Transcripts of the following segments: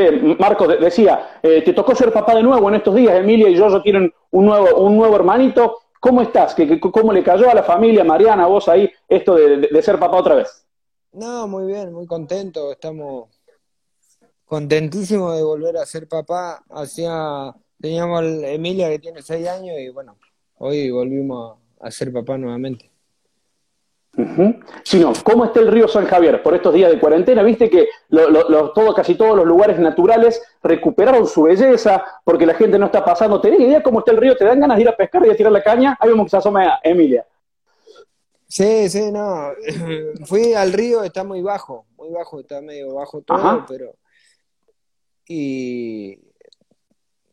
Che, Marcos decía, eh, te tocó ser papá de nuevo en estos días, Emilia y yo tienen un nuevo, un nuevo hermanito. ¿Cómo estás? ¿Qué, cómo le cayó a la familia, Mariana, vos ahí, esto de, ser papá otra vez? No, muy bien, muy contento. Estamos contentísimos de volver a ser papá. Hacía, teníamos a Emilia que tiene seis años y bueno, hoy volvimos a ser papá nuevamente. Si no, ¿cómo está el río San Javier por estos días de cuarentena? Viste que todo, casi todos los lugares naturales recuperaron su belleza porque la gente no está pasando. ¿Tenés idea cómo está el río? ¿Te dan ganas de ir a pescar y a tirar la caña? Ahí vemos que se asoma Emilia. Sí, sí, no. Fui al río, está muy bajo, muy bajo, está medio bajo todo, pero. Y.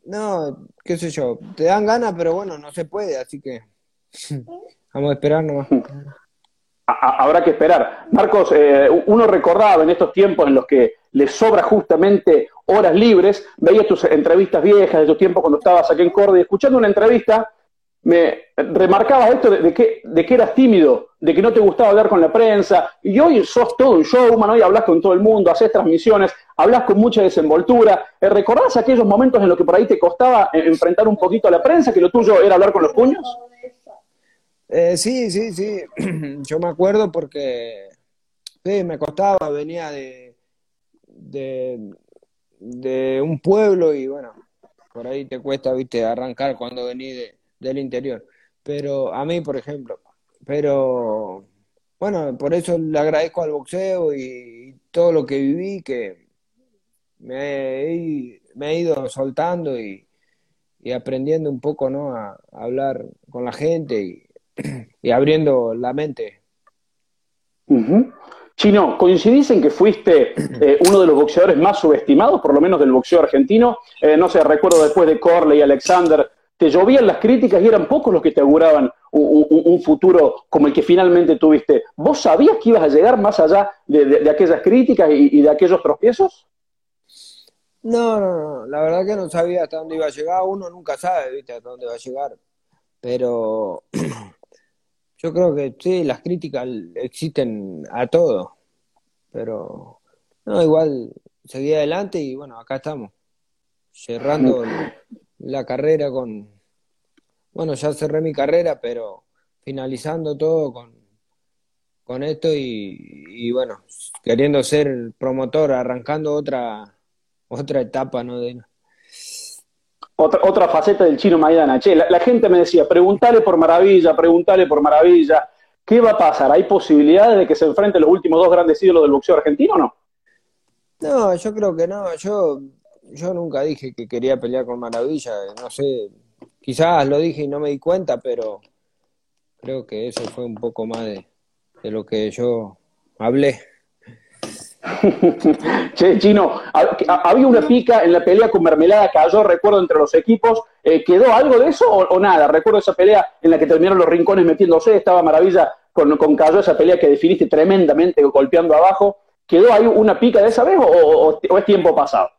No, qué sé yo, te dan ganas, pero bueno, no se puede, así que. Vamos a esperar nomás habrá que esperar. Marcos, eh, uno recordaba en estos tiempos en los que le sobra justamente horas libres, veía tus entrevistas viejas de tu tiempo cuando estabas aquí en Córdoba y escuchando una entrevista, me remarcabas esto de, que, de que eras tímido, de que no te gustaba hablar con la prensa, y hoy sos todo un showman, hoy hablas con todo el mundo, haces transmisiones, hablas con mucha desenvoltura. Eh, ¿Recordás aquellos momentos en los que por ahí te costaba enfrentar un poquito a la prensa, que lo tuyo era hablar con los puños? Eh, sí, sí, sí. Yo me acuerdo porque sí, me costaba, venía de, de, de, un pueblo y bueno, por ahí te cuesta, viste, arrancar cuando venís del interior. Pero a mí, por ejemplo, pero bueno, por eso le agradezco al boxeo y, todo lo que viví, que me he, me he ido soltando y, y aprendiendo un poco, ¿no? A, a hablar con la gente y, y abriendo la mente. Chino, ¿coincidís en que fuiste eh, uno de los boxeadores más subestimados, por lo menos del boxeo argentino? Eh, no sé, recuerdo después de Corley y Alexander, te llovían las críticas y eran pocos los que te auguraban un, futuro como el que finalmente tuviste. ¿Vos sabías que ibas a llegar más allá de, aquellas críticas y, de aquellos tropiezos? No, no, no, la verdad que no sabía hasta dónde iba a llegar. Uno nunca sabe, ¿viste? Hasta dónde va a llegar. Pero Yo creo que sí, las críticas existen a todo, pero no, igual seguí adelante y bueno, acá estamos, cerrando la carrera con, bueno, ya cerré mi carrera, pero finalizando todo con, con esto y, y bueno, queriendo ser promotor, arrancando otra, otra etapa, ¿no? De, otra, otra faceta del chino Maidana. Che, la, gente me decía, preguntale por maravilla, preguntale por maravilla. ¿Qué va a pasar? ¿Hay posibilidades de que se enfrenten los últimos dos grandes ídolos del boxeo argentino o no? No, yo creo que no. Yo, yo nunca dije que quería pelear con Maravilla. No sé, quizás lo dije y no me di cuenta, pero creo que eso fue un poco más de, de lo que yo hablé. che, Chino, había una pica en la pelea con Mermelada, cayó, recuerdo, entre los equipos. Eh, ¿Quedó algo de eso o, nada? Recuerdo esa pelea en la que terminaron los rincones metiéndose, estaba maravilla con, con Cayó, esa pelea que definiste tremendamente golpeando abajo. ¿Quedó ahí una pica de esa vez o, es tiempo pasado?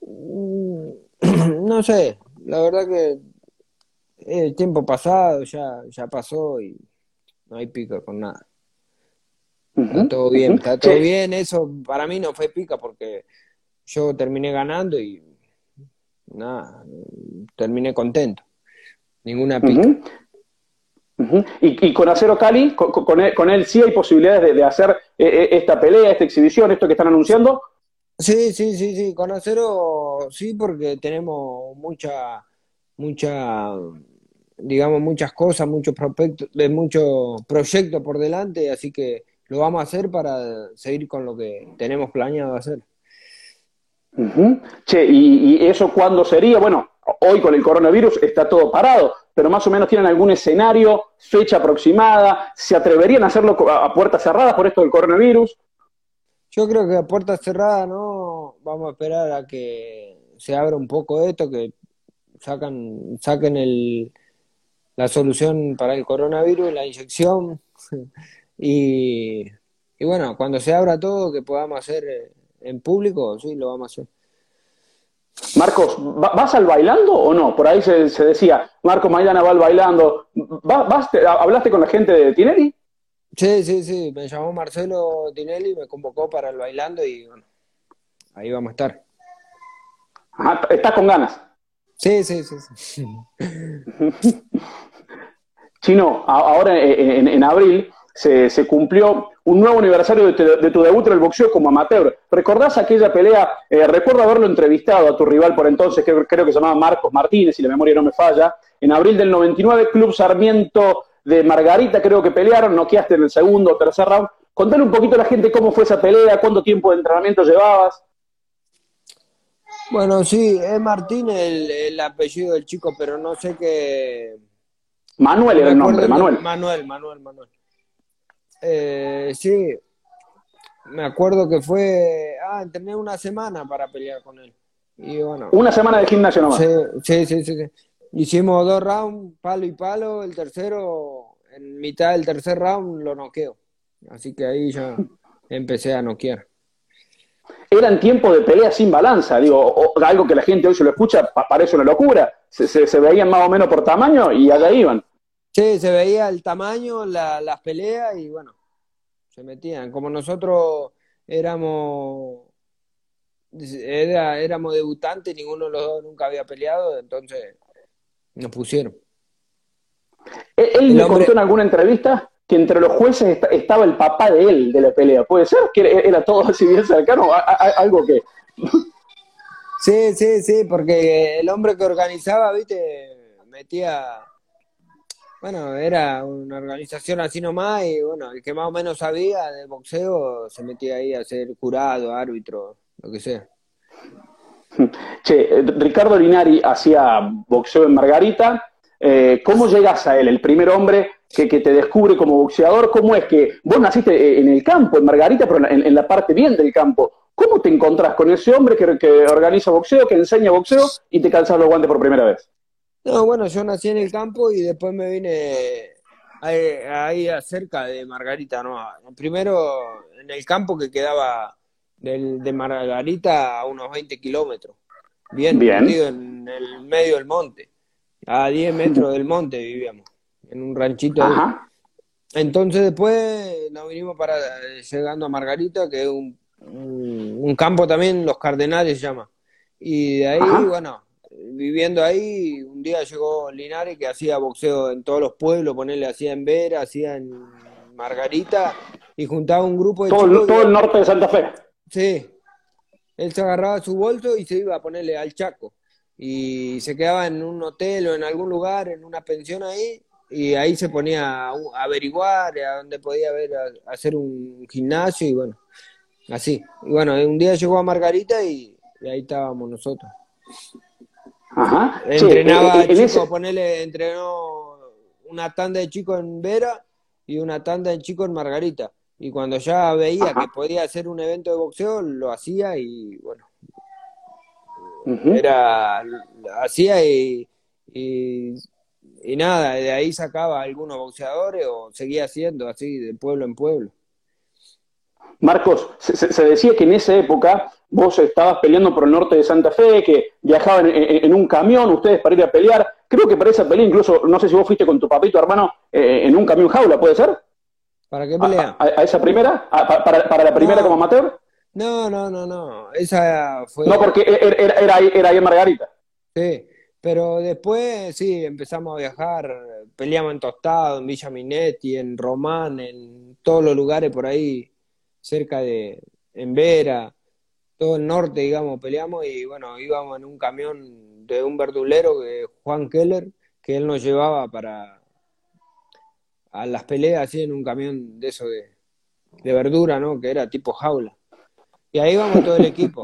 Mm, no sé, la verdad que el tiempo pasado ya, ya pasó y no hay pica con nada. Está todo bien, está todo bien. Eso para mí no fue pica porque yo terminé ganando y nada, terminé contento. Ninguna pica. ¿Y, con Acero Cali, con, él, sí hay posibilidades de, hacer eh, eh, esta pelea, esta exhibición, esto que están anunciando? Sí, sí, sí, sí, con Acero sí, porque tenemos mucha, mucha, digamos, muchas cosas, muchos proyectos, muchos proyectos por delante, así que lo vamos a hacer para seguir con lo que tenemos planeado hacer. Che, ¿y, eso cuándo sería? Bueno, hoy con el coronavirus está todo parado, pero más o menos tienen algún escenario, fecha aproximada, ¿se atreverían a hacerlo a puertas cerradas por esto del coronavirus? Yo creo que a puertas cerradas no, vamos a esperar a que se abra un poco esto, que sacan, saquen el, la solución para el coronavirus, la inyección, Y, bueno, cuando se abra todo, que podamos hacer eh, en público, sí, lo vamos a hacer. Marcos, ¿vas al bailando o no? Por ahí se, decía, Marcos mañana va al bailando. ¿Vas, ¿Hablaste con la gente de Tinelli? Sí, sí, sí. Me llamó Marcelo Tinelli, me convocó para el bailando y bueno, ahí vamos a estar. Ajá, estás con ganas. Sí, sí, sí. sí. Chino, ahora en, abril se, cumplió un nuevo aniversario de, tu debut en el boxeo como amateur. ¿Recordás aquella pelea? Eh, recuerdo haberlo entrevistado a tu rival por entonces, que creo que se llamaba Marcos Martínez, si la memoria no me falla. En abril del 99, Club Sarmiento de Margarita, creo que pelearon, noqueaste en el segundo o tercer round. Contale un poquito a la gente cómo fue esa pelea, cuánto tiempo de entrenamiento llevabas. Bueno, sí, es Martín el, apellido del chico, pero no sé qué. Manuel era el nombre, Manuel. Manuel, Manuel, Manuel. Eh, sí, me acuerdo que fue. Ah, entrené una semana para pelear con él. Y bueno. Una semana de gimnasio nomás. Sí, sí, sí. sí. Hicimos dos rounds, palo y palo. El tercero, en mitad del tercer round, lo noqueo. Así que ahí ya empecé a noquear. Eran tiempos de pelea sin balanza, digo, algo que la gente hoy se lo escucha, parece una locura. Se, se, veían más o menos por tamaño y allá iban. Sí, se veía el tamaño, las peleas y bueno, se metían. Como nosotros éramos era, éramos debutantes, ninguno de los dos nunca había peleado, entonces nos pusieron. Él, me contó en alguna entrevista que entre los jueces estaba el papá de él de la pelea. ¿Puede ser? Que era todo así bien cercano, algo que... Sí, sí, sí, porque el hombre que organizaba, viste, metía... Bueno, era una organización así nomás y bueno, el que más o menos sabía del boxeo se metía ahí a ser jurado, árbitro, lo que sea. Che, Ricardo Linari hacía boxeo en Margarita. Eh, ¿Cómo llegas a él, el primer hombre que, te descubre como boxeador? ¿Cómo es que vos naciste eh, en el campo, en Margarita, pero en, la parte bien del campo? ¿Cómo te encontrás con ese hombre que, que, organiza boxeo, que enseña boxeo y te calzas los guantes por primera vez? No, bueno, yo nací en el campo y después me vine ahí, cerca de Margarita, ¿no? Primero en el campo que quedaba de Margarita a unos 20 kilómetros. Bien, Bien. en el medio del monte. A 10 metros del monte vivíamos, en un ranchito. Entonces después nos vinimos para llegando a Margarita, que es un, un, campo también, los Cardenales se llama. Y de ahí, bueno, viviendo ahí, un día llegó Linares que hacía boxeo en todos los pueblos, ponerle, hacía en Vera, hacía en Margarita, y juntaba un grupo de todo, Todo el norte de Santa Fe. Sí. Él se agarraba su bolso y se iba a ponerle al Chaco. Y se quedaba en un hotel o en algún lugar, en una pensión ahí, y ahí se ponía a, averiguar a dónde podía ver, hacer un gimnasio y bueno, así. Y bueno, un día llegó a Margarita y, ahí estábamos nosotros. Ajá. Entrenaba chico, ponele, entrenó una tanda de chicos en Vera y una tanda de chicos en Margarita y cuando ya veía que podía hacer un evento de boxeo, lo hacía y bueno, era, hacía y, y, nada, de ahí sacaba algunos boxeadores o seguía haciendo así de pueblo en pueblo. Marcos, se, decía que en esa época vos estabas peleando por el norte de Santa Fe, que viajaban en, un camión ustedes para ir a pelear. Creo que para esa pelea, incluso, no sé si vos fuiste con tu papito hermano eh, en un camión jaula, ¿puede ser? ¿Para qué pelea? ¿A, esa primera? para, la primera como amateur? No, no, no, no. Esa fue. No, porque er, era, era, ahí, era ahí en Margarita. Sí, pero después sí, empezamos a viajar. Peleamos en Tostado, en Villa Minetti, en Román, en todos los lugares por ahí, cerca de. en Vera, todo el norte, digamos, peleamos y bueno, íbamos en un camión de un verdulero, que Juan Keller, que él nos llevaba para a las peleas así en un camión de eso de, verdura, ¿no? Que era tipo jaula. Y ahí vamos todo el equipo.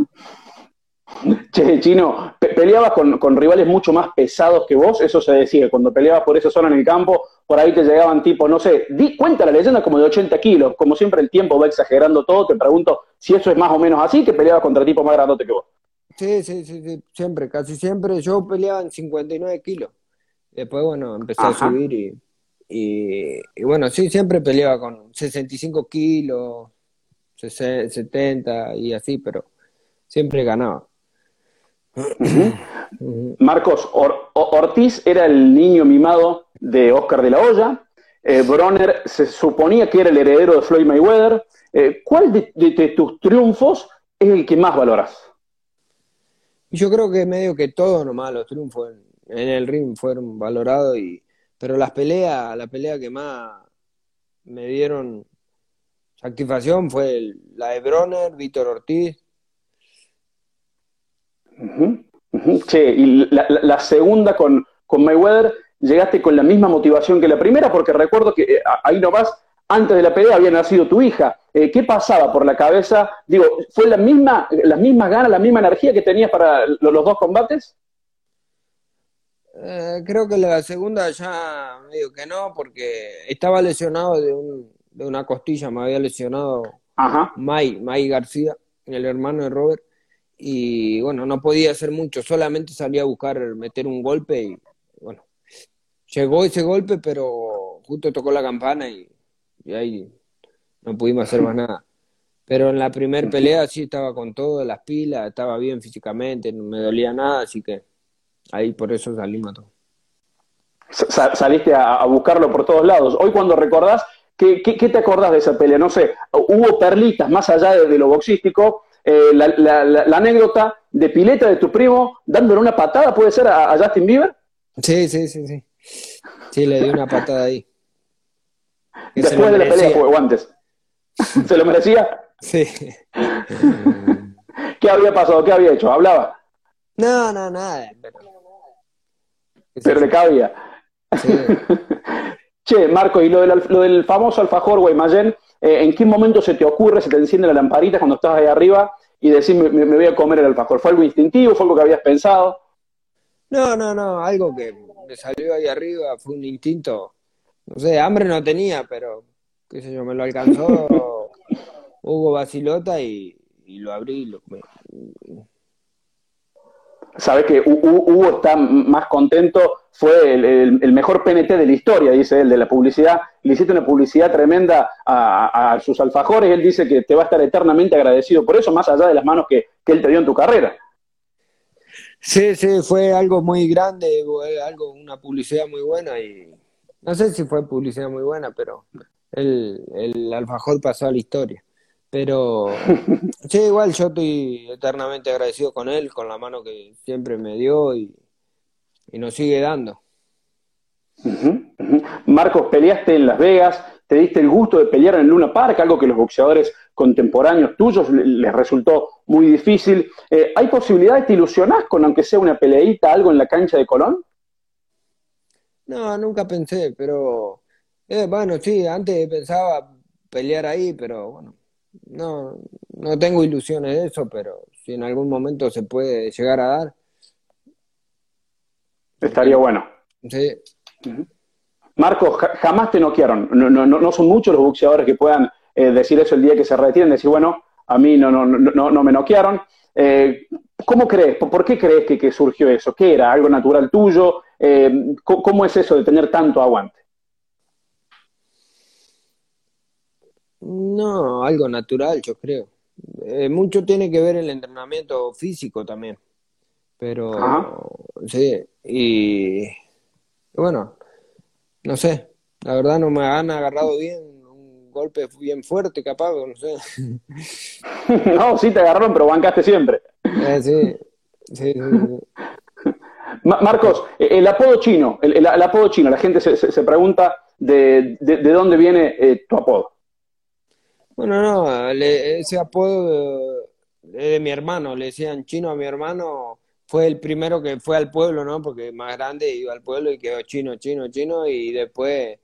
Che, Chino, peleabas con, rivales mucho más pesados que vos, eso se decía, cuando peleabas por esa zona en el campo, por ahí te llegaban tipo, no sé, di, cuenta la leyenda como de 80 kilos, como siempre el tiempo va exagerando todo, te pregunto si eso es más o menos así, que peleabas contra tipos más grandote que vos. Sí, sí, sí, sí, siempre, casi siempre, yo peleaba en 59 kilos, después bueno, empecé a subir y y, bueno, sí, siempre peleaba con 65 kilos, 70 y así, pero siempre ganaba. Marcos, Ortiz era el niño mimado de Oscar de la Hoya. Eh, Bronner se suponía que era el heredero de Floyd Mayweather. Eh, ¿Cuál de, tus triunfos es el que más valoras? Yo creo que medio que todos nomás los triunfos en, en el ring fueron valorados y pero las peleas, la pelea que más me dieron satisfacción fue la de Bronner, Víctor Ortiz. Sí, y la, segunda con, con, Mayweather, llegaste con la misma motivación que la primera, porque recuerdo que eh, ahí nomás, antes de la pelea había nacido tu hija. Eh, ¿Qué pasaba por la cabeza? Digo, ¿fue la misma, las mismas ganas, la misma energía que tenías para los dos combates? Eh, creo que la segunda ya medio que no, porque estaba lesionado de, un, de una costilla, me había lesionado Ajá. May, García, el hermano de Robert, y bueno, no podía hacer mucho, solamente salía a buscar meter un golpe y bueno, llegó ese golpe, pero justo tocó la campana y, ahí no pudimos hacer más nada. Pero en la primera pelea sí estaba con todas las pilas, estaba bien físicamente, no me dolía nada, así que Ahí por eso salimos todo. Saliste a, buscarlo por todos lados. Hoy cuando recordás, ¿qué, qué, te acordás de esa pelea? No sé, hubo perlitas más allá de, lo boxístico. Eh, la, anécdota de pileta de tu primo dándole una patada, ¿puede ser a, Justin Bieber? Sí, sí, sí, sí. Sí, le di una patada ahí. Después de la pelea o antes. ¿Se lo merecía? Sí. ¿Qué había pasado? ¿Qué había hecho? ¿Hablaba? No, no, nada. Pero... Pero le cabía. che, Marco, y lo del, lo del famoso alfajor Guaymallén, eh, ¿en qué momento se te ocurre, se te enciende la lamparita cuando estás ahí arriba y decís, me, voy a comer el alfajor? ¿Fue algo instintivo? ¿Fue algo que habías pensado? No, no, no, algo que me salió ahí arriba, fue un instinto. No sé, hambre no tenía, pero, qué sé yo, me lo alcanzó Hugo Basilota y, lo abrí. Lo, sabes que Hugo está más contento, fue el, mejor PNT de la historia, dice él, de la publicidad. Le hiciste una publicidad tremenda a, sus alfajores. Él dice que te va a estar eternamente agradecido por eso, más allá de las manos que, él te dio en tu carrera. Sí, sí, fue algo muy grande, algo, una publicidad muy buena y no sé si fue publicidad muy buena, pero el, el alfajor pasó a la historia. Pero sí, igual yo estoy eternamente agradecido con él, con la mano que siempre me dio y, nos sigue dando. Marcos, peleaste en Las Vegas, te diste el gusto de pelear en Luna Park, algo que los boxeadores contemporáneos tuyos les resultó muy difícil. Eh, ¿Hay posibilidad te ilusionás con, aunque sea una peleita, algo en la cancha de Colón? No, nunca pensé, pero eh, bueno, sí, antes pensaba pelear ahí, pero bueno, no, no tengo ilusiones de eso, pero si en algún momento se puede llegar a dar. Estaría bueno. Sí. Marcos, jamás te noquearon. No, no, no, son muchos los boxeadores que puedan eh, decir eso el día que se retiren, decir, bueno, a mí no, no, no, no me noquearon. Eh, ¿Cómo crees? ¿Por qué crees que, que, surgió eso? ¿Qué era? ¿Algo natural tuyo? Eh, ¿Cómo es eso de tener tanto aguante? No, algo natural, yo creo. Eh, mucho tiene que ver el entrenamiento físico también. Pero, sí, y bueno, no sé, la verdad no me han agarrado bien, un golpe bien fuerte, capaz, no sé. no, sí te agarraron, pero bancaste siempre. Eh, sí, sí, Marcos, el apodo chino, el, apodo chino, la gente se, pregunta de, de, dónde viene eh, tu apodo. Bueno, no, ese apodo de, de, mi hermano, le decían chino a mi hermano, fue el primero que fue al pueblo, ¿no? Porque más grande iba al pueblo y quedó chino, chino, chino, y después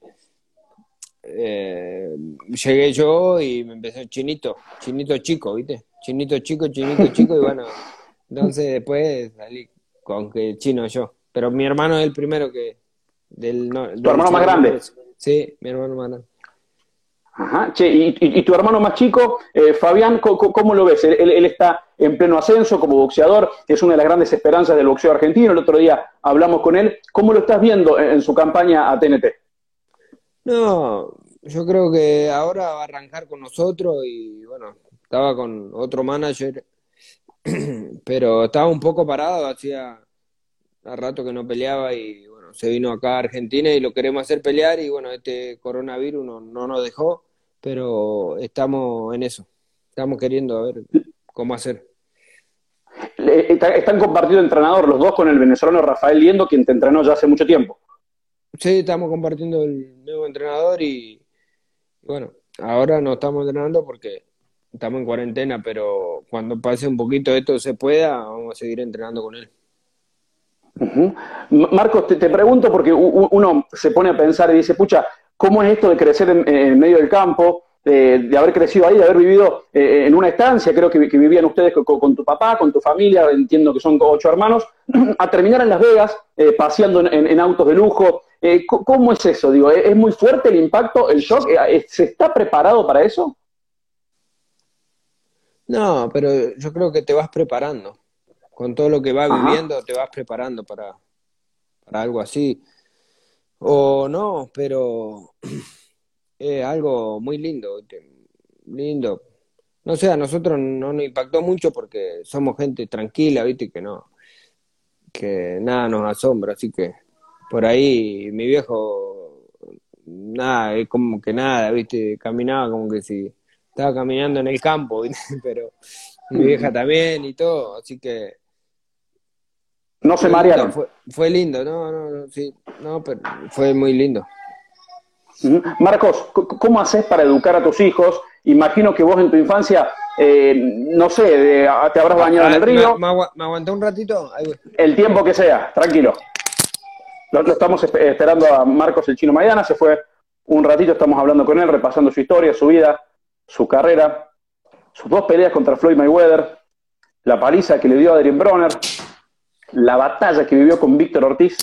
eh, llegué yo y me empezó chinito, chinito chico, ¿viste? Chinito chico, chinito chico, y bueno, entonces después salí con que chino yo. Pero mi hermano es el primero que... Del, ¿Tu hermano más grande? Sí, mi hermano más grande. Ajá. Che, y, tu hermano más chico, eh, Fabián, ¿cómo, lo ves? Él, está en pleno ascenso como boxeador, es una de las grandes esperanzas del boxeo argentino. El otro día hablamos con él. ¿Cómo lo estás viendo en, su campaña a TNT? No, yo creo que ahora va a arrancar con nosotros y bueno, estaba con otro manager, pero estaba un poco parado, hacía rato que no peleaba y se vino acá a Argentina y lo queremos hacer pelear y bueno, este coronavirus no, no nos dejó pero estamos en eso. Estamos queriendo a ver cómo hacer. Están compartiendo entrenador los dos con el venezolano Rafael Liendo, quien te entrenó ya hace mucho tiempo. Sí, estamos compartiendo el nuevo entrenador y bueno, ahora no estamos entrenando porque estamos en cuarentena, pero cuando pase un poquito esto se pueda, vamos a seguir entrenando con él. Marcos, te, pregunto porque uno se pone a pensar y dice, pucha, ¿cómo es esto de crecer en, medio del campo? De, haber crecido ahí, de haber vivido eh, en una estancia, creo que, vivían ustedes con, tu papá, con tu familia, entiendo que son ocho hermanos, a terminar en Las Vegas, eh, paseando en, autos de lujo. Eh, ¿Cómo es eso? Digo, ¿es muy fuerte el impacto, el shock? ¿Se está preparado para eso? No, pero yo creo que te vas preparando con todo lo que vas viviendo te vas preparando para, para algo así. O no, pero es algo muy lindo, lindo. No sé, a nosotros no nos impactó mucho porque somos gente tranquila, viste, que no, que nada nos asombra, así que por ahí mi viejo, nada, es como que nada, viste, caminaba como que si estaba caminando en el campo, pero mi vieja también y todo, así que no se marearon. fue, lindo, no, no, sí, no, pero fue muy lindo. Marcos, ¿cómo haces para educar a tus hijos? Imagino que vos en tu infancia, eh, no sé, te habrás bañado en el río. ¿Me, un ratito? El tiempo que sea, tranquilo. Lo, estamos esperando a Marcos el Chino Maidana, se fue un ratito, estamos hablando con él, repasando su historia, su vida, su carrera, sus dos peleas contra Floyd Mayweather, la paliza que le dio a Adrien Bronner, la batalla que vivió con Víctor Ortiz.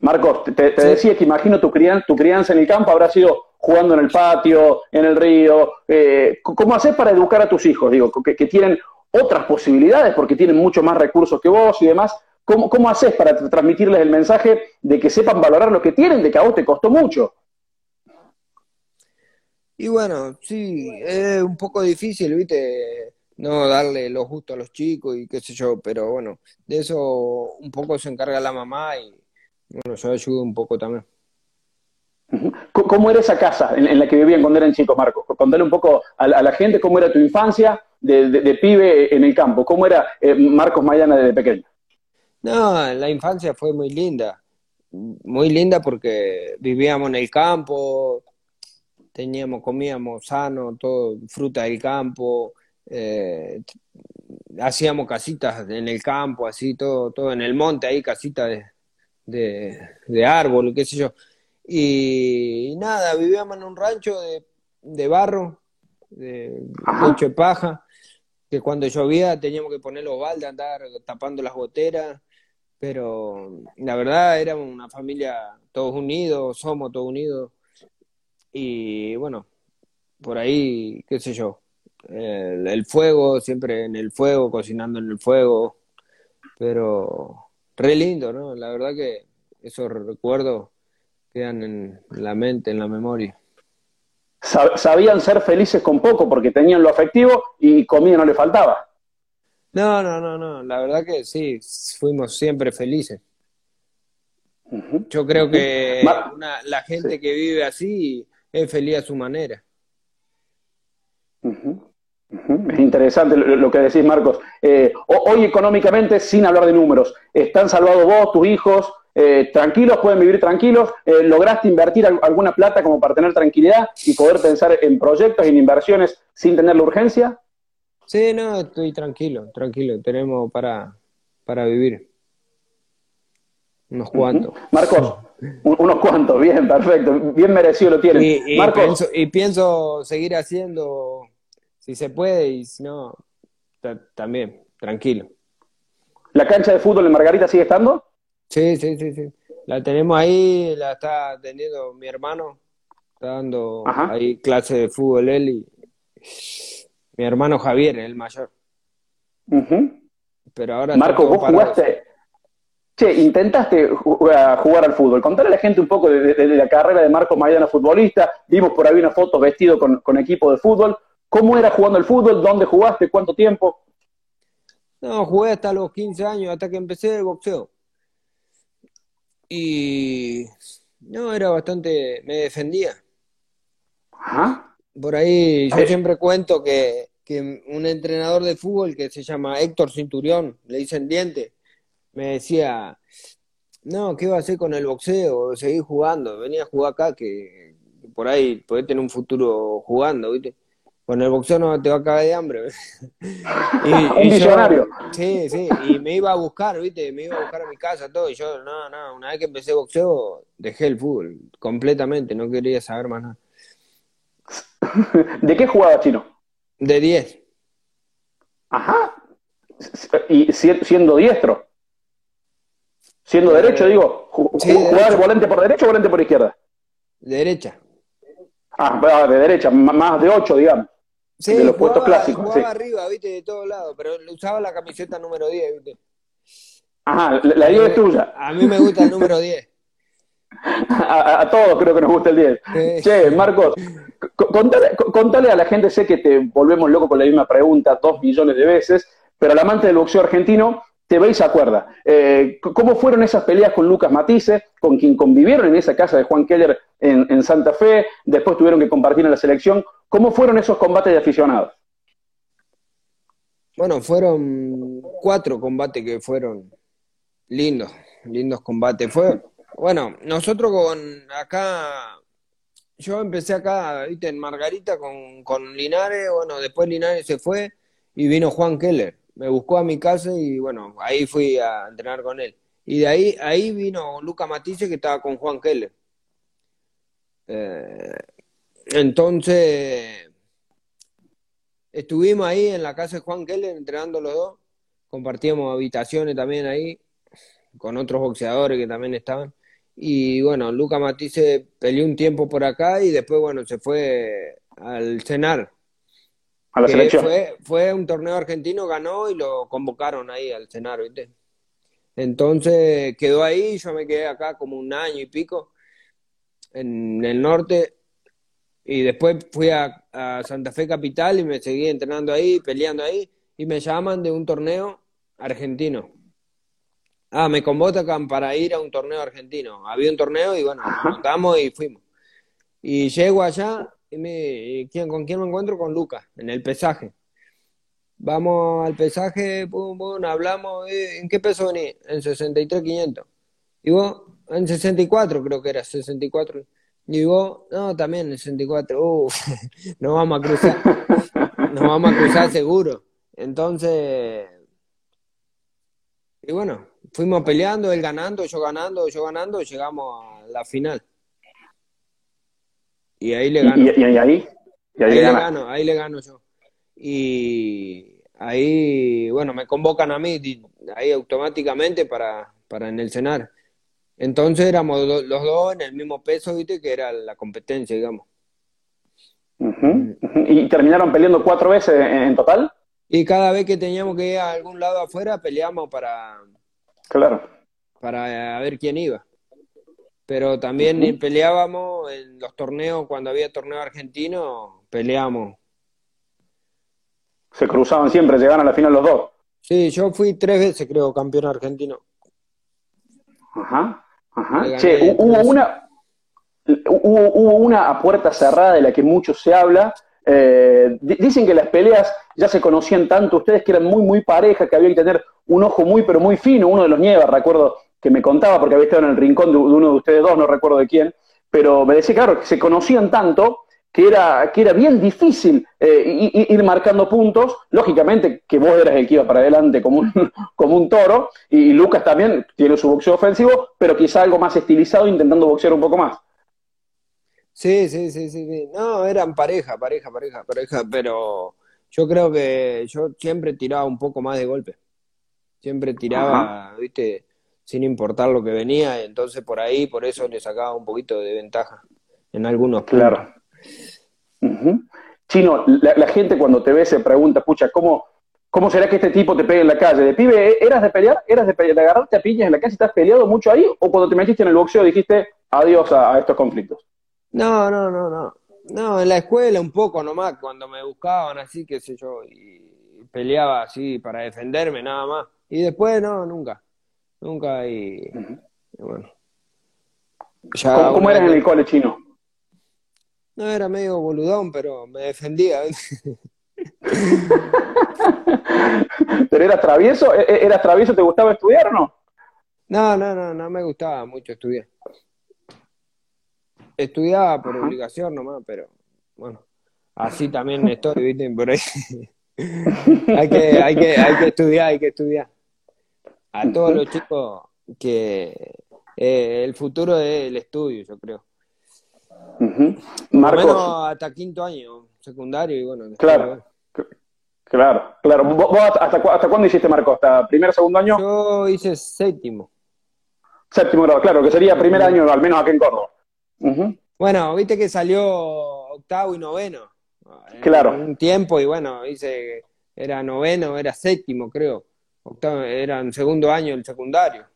Marcos, te, decía que imagino tu crianza, tu crianza en el campo habrá sido jugando en el patio, en el río. Eh, ¿Cómo haces para educar a tus hijos? Digo, que, tienen otras posibilidades porque tienen mucho más recursos que vos y demás. ¿Cómo, ¿Cómo haces para transmitirles el mensaje de que sepan valorar lo que tienen, de que a vos te costó mucho? Y bueno, sí, es un poco difícil, ¿viste? No darle lo justo a los chicos y qué sé yo, pero bueno, de eso un poco se encarga la mamá y bueno, yo ayudo un poco también. ¿Cómo era esa casa en, la que vivían cuando eran chicos, Marcos? Contale un poco a, la gente cómo era tu infancia de, pibe en el campo. ¿Cómo era eh, Marcos Mayana desde pequeño? No, la infancia fue muy linda. Muy linda porque vivíamos en el campo, teníamos, comíamos sano, todo, fruta del campo, eh, hacíamos casitas en el campo, así, todo, todo en el monte, ahí casitas de, de, árbol, qué sé yo. Y, nada, vivíamos en un rancho de, de barro, de techo de paja, que cuando llovía teníamos que poner los baldes, andar tapando las goteras, pero la verdad éramos una familia todos unidos, somos todos unidos, y bueno, por ahí, qué sé yo, el, fuego, siempre en el fuego, cocinando en el fuego, pero re lindo, ¿no? La verdad que esos recuerdos quedan en la mente, en la memoria. Sabían ser felices con poco porque tenían lo afectivo y comida no le faltaba. No, no, no, no, la verdad que sí, fuimos siempre felices. Yo creo que la gente que vive así es feliz a su manera. Es interesante lo, que decís, Marcos. Eh, hoy económicamente, sin hablar de números, ¿están salvados vos, tus hijos? Eh, tranquilos, pueden vivir tranquilos. Eh, ¿Lograste invertir alguna plata como para tener tranquilidad y poder pensar en proyectos, en inversiones sin tener la urgencia? Sí, no, estoy tranquilo, tranquilo. Tenemos para, para vivir. Unos cuantos. Marcos, unos cuantos, bien, perfecto, bien merecido lo tienen. Y, pienso, seguir haciendo, si se puede, y si no, también, tranquilo. ¿La cancha de fútbol en Margarita sigue estando? Sí, sí, sí, sí. La tenemos ahí, la está atendiendo mi hermano, está dando ahí clase de fútbol él y mi hermano Javier, el mayor. Pero ahora Marco, vos jugaste, Che, intentaste jugar al fútbol. Contale a la gente un poco de, la carrera de Marco Maidana futbolista. Vimos por ahí una foto vestido con, equipo de fútbol. ¿Cómo era jugando al fútbol? ¿Dónde jugaste? ¿Cuánto tiempo? No, jugué hasta los 15 años, hasta que empecé el boxeo. Y no, era bastante, me defendía. Ajá. Por ahí yo siempre cuento que, que un entrenador de fútbol que se llama Héctor Cinturión, le dicen diente, me decía, no, ¿qué va a hacer con el boxeo? Seguir jugando, venía a jugar acá, que, por ahí podés tener un futuro jugando, ¿viste? Con el boxeo no te va a caer de hambre. y, un visionario. sí, sí, y me iba a buscar, ¿viste? Me iba a buscar a mi casa, todo, y yo, no, no, una vez que empecé boxeo, dejé el fútbol completamente, no quería saber más nada. ¿De qué jugaba Chino? De 10. Ajá. Y siendo diestro. Siendo eh, derecho, digo. ¿Jugar volante por derecha o volante por izquierda? derecha. Ah, de derecha, más de 8, digamos. Sí, de los puestos clásicos. Jugaba arriba, viste, de todos lados, pero usaba la camiseta número 10, viste. Ajá, la, 10 es tuya. A mí me gusta el número 10. A, todos creo que nos gusta el 10. Che, Marcos, contale, a la gente, sé que te volvemos loco con la misma pregunta dos millones de veces, pero al amante del boxeo argentino, te veis a acuerda. Eh, ¿Cómo fueron esas peleas con Lucas Matisse, con quien convivieron en esa casa de Juan Keller en, en, Santa Fe? Después tuvieron que compartir en la selección. ¿Cómo fueron esos combates de aficionados? Bueno, fueron cuatro combates que fueron lindos, lindos combates. Fue, bueno, nosotros con acá, yo empecé acá, viste, en Margarita con, con Linares, bueno, después Linares se fue y vino Juan Keller. Me buscó a mi casa y bueno, ahí fui a entrenar con él. Y de ahí, ahí vino Luca Matisse que estaba con Juan Keller. Eh, entonces, estuvimos ahí en la casa de Juan Keller entrenando los dos. Compartíamos habitaciones también ahí con otros boxeadores que también estaban. Y bueno, Luca Matisse peleó un tiempo por acá y después, bueno, se fue al cenar. A la selección. Fue, fue un torneo argentino, ganó y lo convocaron ahí al cenar, ¿viste? Entonces quedó ahí, yo me quedé acá como un año y pico en el norte y después fui a, a, Santa Fe Capital y me seguí entrenando ahí, peleando ahí y me llaman de un torneo argentino. Ah, me convocan para ir a un torneo argentino. Había un torneo y bueno, nos y fuimos. Y llego allá me, ¿quién, ¿con quién me encuentro? Con Lucas, en el pesaje. Vamos al pesaje, pum, pum, hablamos, eh, ¿en qué peso venís? En 63.500. Y vos, en 64 creo que era, 64. Y vos, no, también en 64. Uh, nos vamos a cruzar. nos vamos a cruzar seguro. Entonces, y bueno, fuimos peleando, él ganando, yo ganando, yo ganando, llegamos a la final. Y ahí le gano. ¿Y, ahí? ahí, le gano, ahí le gano yo. Y ahí, bueno, me convocan a mí, ahí automáticamente para, para en el cenar. Entonces éramos los dos en el mismo peso, viste, que era la competencia, digamos. ¿Y terminaron peleando cuatro veces en total? Y cada vez que teníamos que ir a algún lado afuera, peleamos para. Claro. Para ver quién iba. Pero también peleábamos en los torneos, cuando había torneo argentino, peleamos. Se cruzaban siempre, llegaban a la final los dos. Sí, yo fui tres veces, creo, campeón argentino. Ajá, ajá. Che, hubo una, hubo, hubo una a puerta cerrada de la que mucho se habla, eh, dicen que las peleas ya se conocían tanto, ustedes que eran muy, muy pareja, que había que tener un ojo muy, pero muy fino. Uno de los Nievas, recuerdo que me contaba, porque había estado en el rincón de, uno de ustedes dos, no recuerdo de quién, pero me decía, claro, que se conocían tanto que era, que era bien difícil eh, ir marcando puntos. Lógicamente que vos eras el que iba para adelante como un, como un toro, y Lucas también tiene su boxeo ofensivo, pero quizá algo más estilizado, intentando boxear un poco más. Sí, sí, sí, sí, No, eran pareja, pareja, pareja, pareja, pero yo creo que yo siempre tiraba un poco más de golpe. Siempre tiraba, viste, sin importar lo que venía, entonces por ahí, por eso le sacaba un poquito de ventaja en algunos Claro. Chino, la, gente cuando te ve se pregunta, pucha, ¿cómo, ¿cómo será que este tipo te pegue en la calle? De pibe, ¿eras de pelear? ¿Eras de, de agarrarte a piñas en la calle? ¿Estás peleado mucho ahí? ¿O cuando te metiste en el boxeo dijiste adiós a estos conflictos? No, no, no, no. No, en la escuela un poco nomás, cuando me buscaban así, qué sé yo, y peleaba así para defenderme nada más. Y después no, nunca. Nunca y, bueno. ¿Cómo, eras en el cole chino? No, era medio boludón, pero me defendía. ¿Pero eras travieso? ¿E-, e-, ¿Eras travieso? ¿Te gustaba estudiar o no? No, no, no, no me gustaba mucho estudiar. Estudiaba por obligación nomás, pero bueno, así también estoy, ¿viste? Por ahí. hay, que, hay, que, hay que estudiar, hay que estudiar. A todos los chicos que eh, el futuro es el estudio, yo creo. Marcos. hasta quinto año, secundario y bueno. Claro. Claro, claro. ¿Vos, hasta, hasta, cuándo hiciste, Marcos? ¿Hasta primer, segundo año? Yo hice séptimo. Séptimo grado, claro, que sería primer año, al menos aquí en Córdoba. Bueno, viste que salió octavo y noveno. Claro. un tiempo y bueno, hice, era noveno, era séptimo, creo. Octavo, era en segundo año el secundario.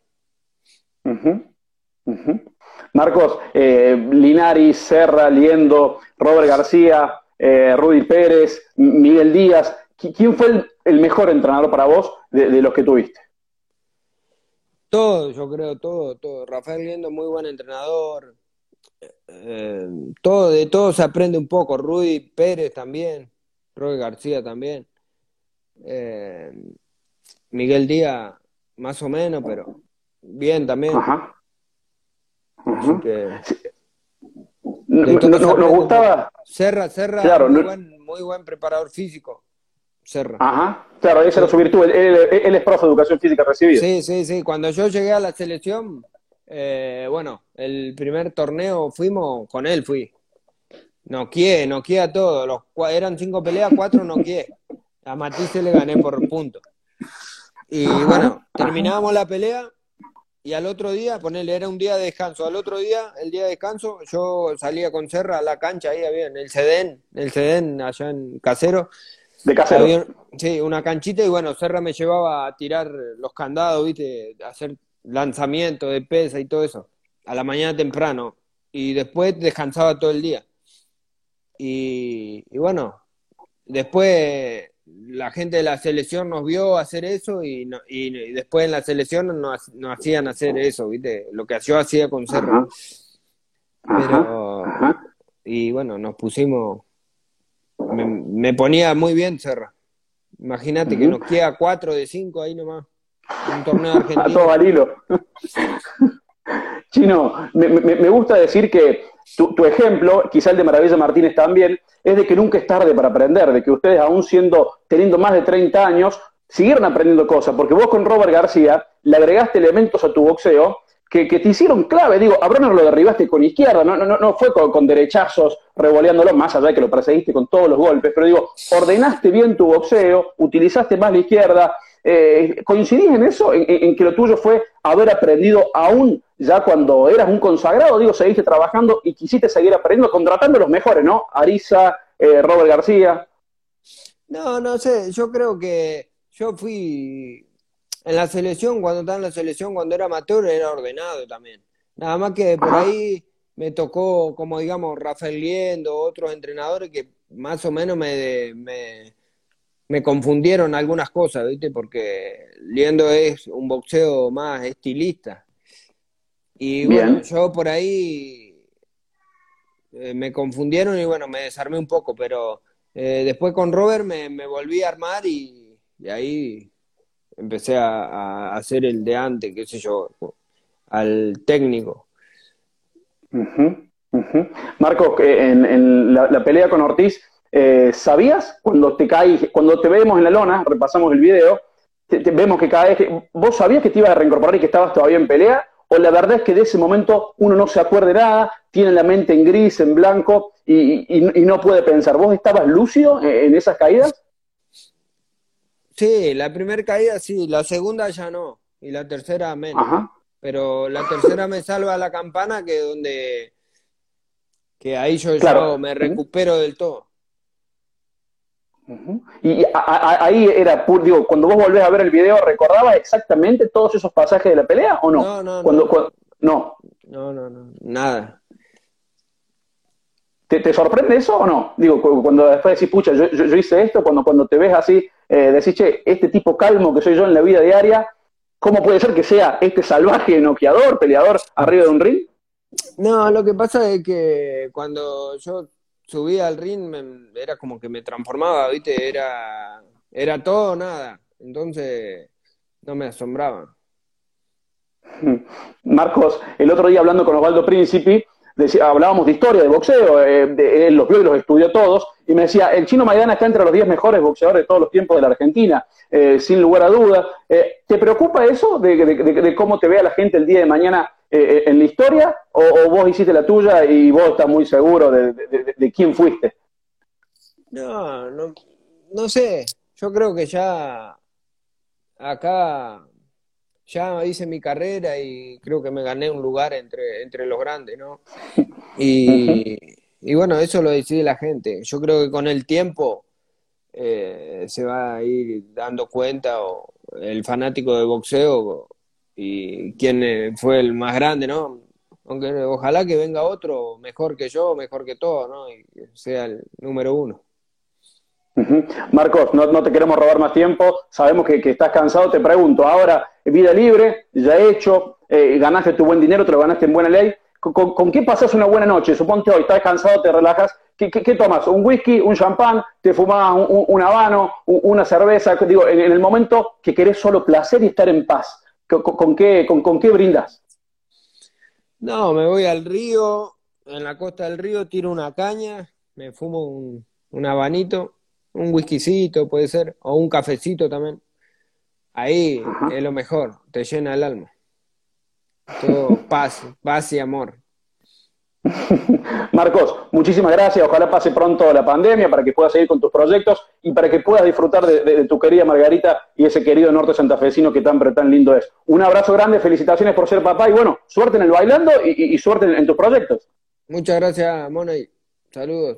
Marcos, eh, Linares, Serra, Liendo, Robert García, eh, Rudy Pérez, Miguel Díaz, ¿quién fue el, mejor entrenador para vos de, los que tuviste? Todo, yo creo, todo, todo. Rafael Liendo, muy buen entrenador. Eh, todo, de todo se aprende un poco. Rudy Pérez también, Robert García también. Miguel Díaz, más o menos, pero bien también. Ajá. nos, gustaba. Serra, Serra, muy, buen, muy buen preparador físico. Serra. Ajá, claro, esa era su virtud. Él, es profe de educación física recibido. Sí, sí, sí. Cuando yo llegué a la selección, eh, bueno, el primer torneo fuimos, con él fui. Noqué, noqué a todos. Los, eran cinco peleas, cuatro noqué. A Matisse le gané por punto. Y bueno, terminábamos la pelea y al otro día, ponerle, era un día de descanso. Al otro día, el día de descanso, yo salía con Serra a la cancha, ahí había en el Cedén, el Cedén allá en Casero. De Casero. sí, una canchita y bueno, Serra me llevaba a tirar los candados, viste, a hacer lanzamiento de pesa y todo eso, a la mañana temprano. Y después descansaba todo el día. Y, y bueno, después la gente de la selección nos vio hacer eso y, y, después en la selección nos, hacían hacer eso, ¿viste? Lo que yo hacía con Serra. Pero, y bueno, nos pusimos, me, ponía muy bien Serra. Imagínate que nos queda cuatro de cinco ahí nomás. Un torneo argentino. A todo al Chino, me, me gusta decir que tu, ejemplo, quizá el de Maravilla Martínez también, es de que nunca es tarde para aprender, de que ustedes aún siendo, teniendo más de 30 años, siguieron aprendiendo cosas, porque vos con Robert García le agregaste elementos a tu boxeo que, te hicieron clave. Digo, a Bronner lo derribaste con izquierda, no, no, no fue con, derechazos revoleándolo, más allá de que lo perseguiste con todos los golpes, pero digo, ordenaste bien tu boxeo, utilizaste más la izquierda. Eh, ¿Coincidís en eso? en, que lo tuyo fue haber aprendido aún ya cuando eras un consagrado, digo, seguiste trabajando y quisiste seguir aprendiendo, contratando a los mejores, ¿no? Arisa, eh, Robert García. No, no sé, yo creo que yo fui en la selección, cuando estaba en la selección, cuando era amateur, era ordenado también. Nada más que por ahí me tocó, como digamos, Rafael Liendo, otros entrenadores que más o menos me, me, me confundieron algunas cosas, ¿viste? Porque Liendo es un boxeo más estilista y bueno, yo por ahí eh, me confundieron y bueno, me desarmé un poco, pero eh, después con Robert me, volví a armar y, ahí empecé a, hacer el de antes, qué sé yo, al técnico. Marcos, en, en la, pelea con Ortiz, eh, ¿sabías cuando te caes, cuando te vemos en la lona, repasamos el video, vemos que caes, ¿vos sabías que te ibas a reincorporar y que estabas todavía en pelea? o la verdad es que de ese momento uno no se acuerde nada, tiene la mente en gris, en blanco y, no puede pensar. ¿Vos estabas lúcido en esas caídas? Sí, la primera caída sí, la segunda ya no, y la tercera menos. Pero la tercera me salva la campana que donde que ahí yo, yo me recupero del todo. Y ahí era, digo, cuando vos volvés a ver el video, ¿recordabas exactamente todos esos pasajes de la pelea o no? No, no, no. no. No, no, nada. ¿Te, sorprende eso o no? Digo, cuando después decís, pucha, yo, yo, hice esto, cuando, cuando te ves así, eh, decís, che, este tipo calmo que soy yo en la vida diaria, ¿cómo puede ser que sea este salvaje noqueador, peleador arriba de un ring? No, lo que pasa es que cuando yo subía al ring era como que me transformaba, ¿viste? Era, era todo nada. Entonces no me asombraba. Marcos, el otro día hablando con Osvaldo Hablábamos de historia, de boxeo, eh, él los vio y los estudió todos, y me decía, el chino Maidana está entre los 10 mejores boxeadores de todos los tiempos de la Argentina, eh, sin lugar a dudas. Eh, ¿Te preocupa eso de, cómo te vea la gente el día de mañana en la historia? O, vos hiciste la tuya y vos estás muy seguro de, quién fuiste? No, no, no sé. Yo creo que ya acá ya hice mi carrera y creo que me gané un lugar entre, entre los grandes, ¿no? Y, y bueno, eso lo decide la gente. Yo creo que con el tiempo eh, se va a ir dando cuenta o el fanático de boxeo y quién fue el más grande, ¿no? Aunque ojalá que venga otro mejor que yo, mejor que todo, ¿no? Y sea el número uno. Marcos, no, te queremos robar más tiempo, sabemos que, estás cansado, te pregunto, ahora, vida libre, ya hecho, eh, ganaste tu buen dinero, te lo ganaste en buena ley, ¿con, qué pasas una buena noche? Suponte hoy, estás cansado, te relajas, ¿qué, tomas? ¿Un whisky, un champán, te fumas un, habano, una cerveza? Digo, en, el momento que querés solo placer y estar en paz, ¿con, qué, con, qué brindas? No, me voy al río, en la costa del río tiro una caña, me fumo un, un habanito un whiskycito puede ser, o un cafecito también. Ahí es lo mejor, te llena el alma. Todo paz, paz y amor. Marcos, muchísimas gracias. Ojalá pase pronto la pandemia para que puedas seguir con tus proyectos y para que puedas disfrutar de, tu querida Margarita y ese querido norte santafesino que tan, tan lindo es. Un abrazo grande, felicitaciones por ser papá y bueno, suerte en el bailando y, suerte en, tus proyectos. Muchas gracias, Mona, y saludos.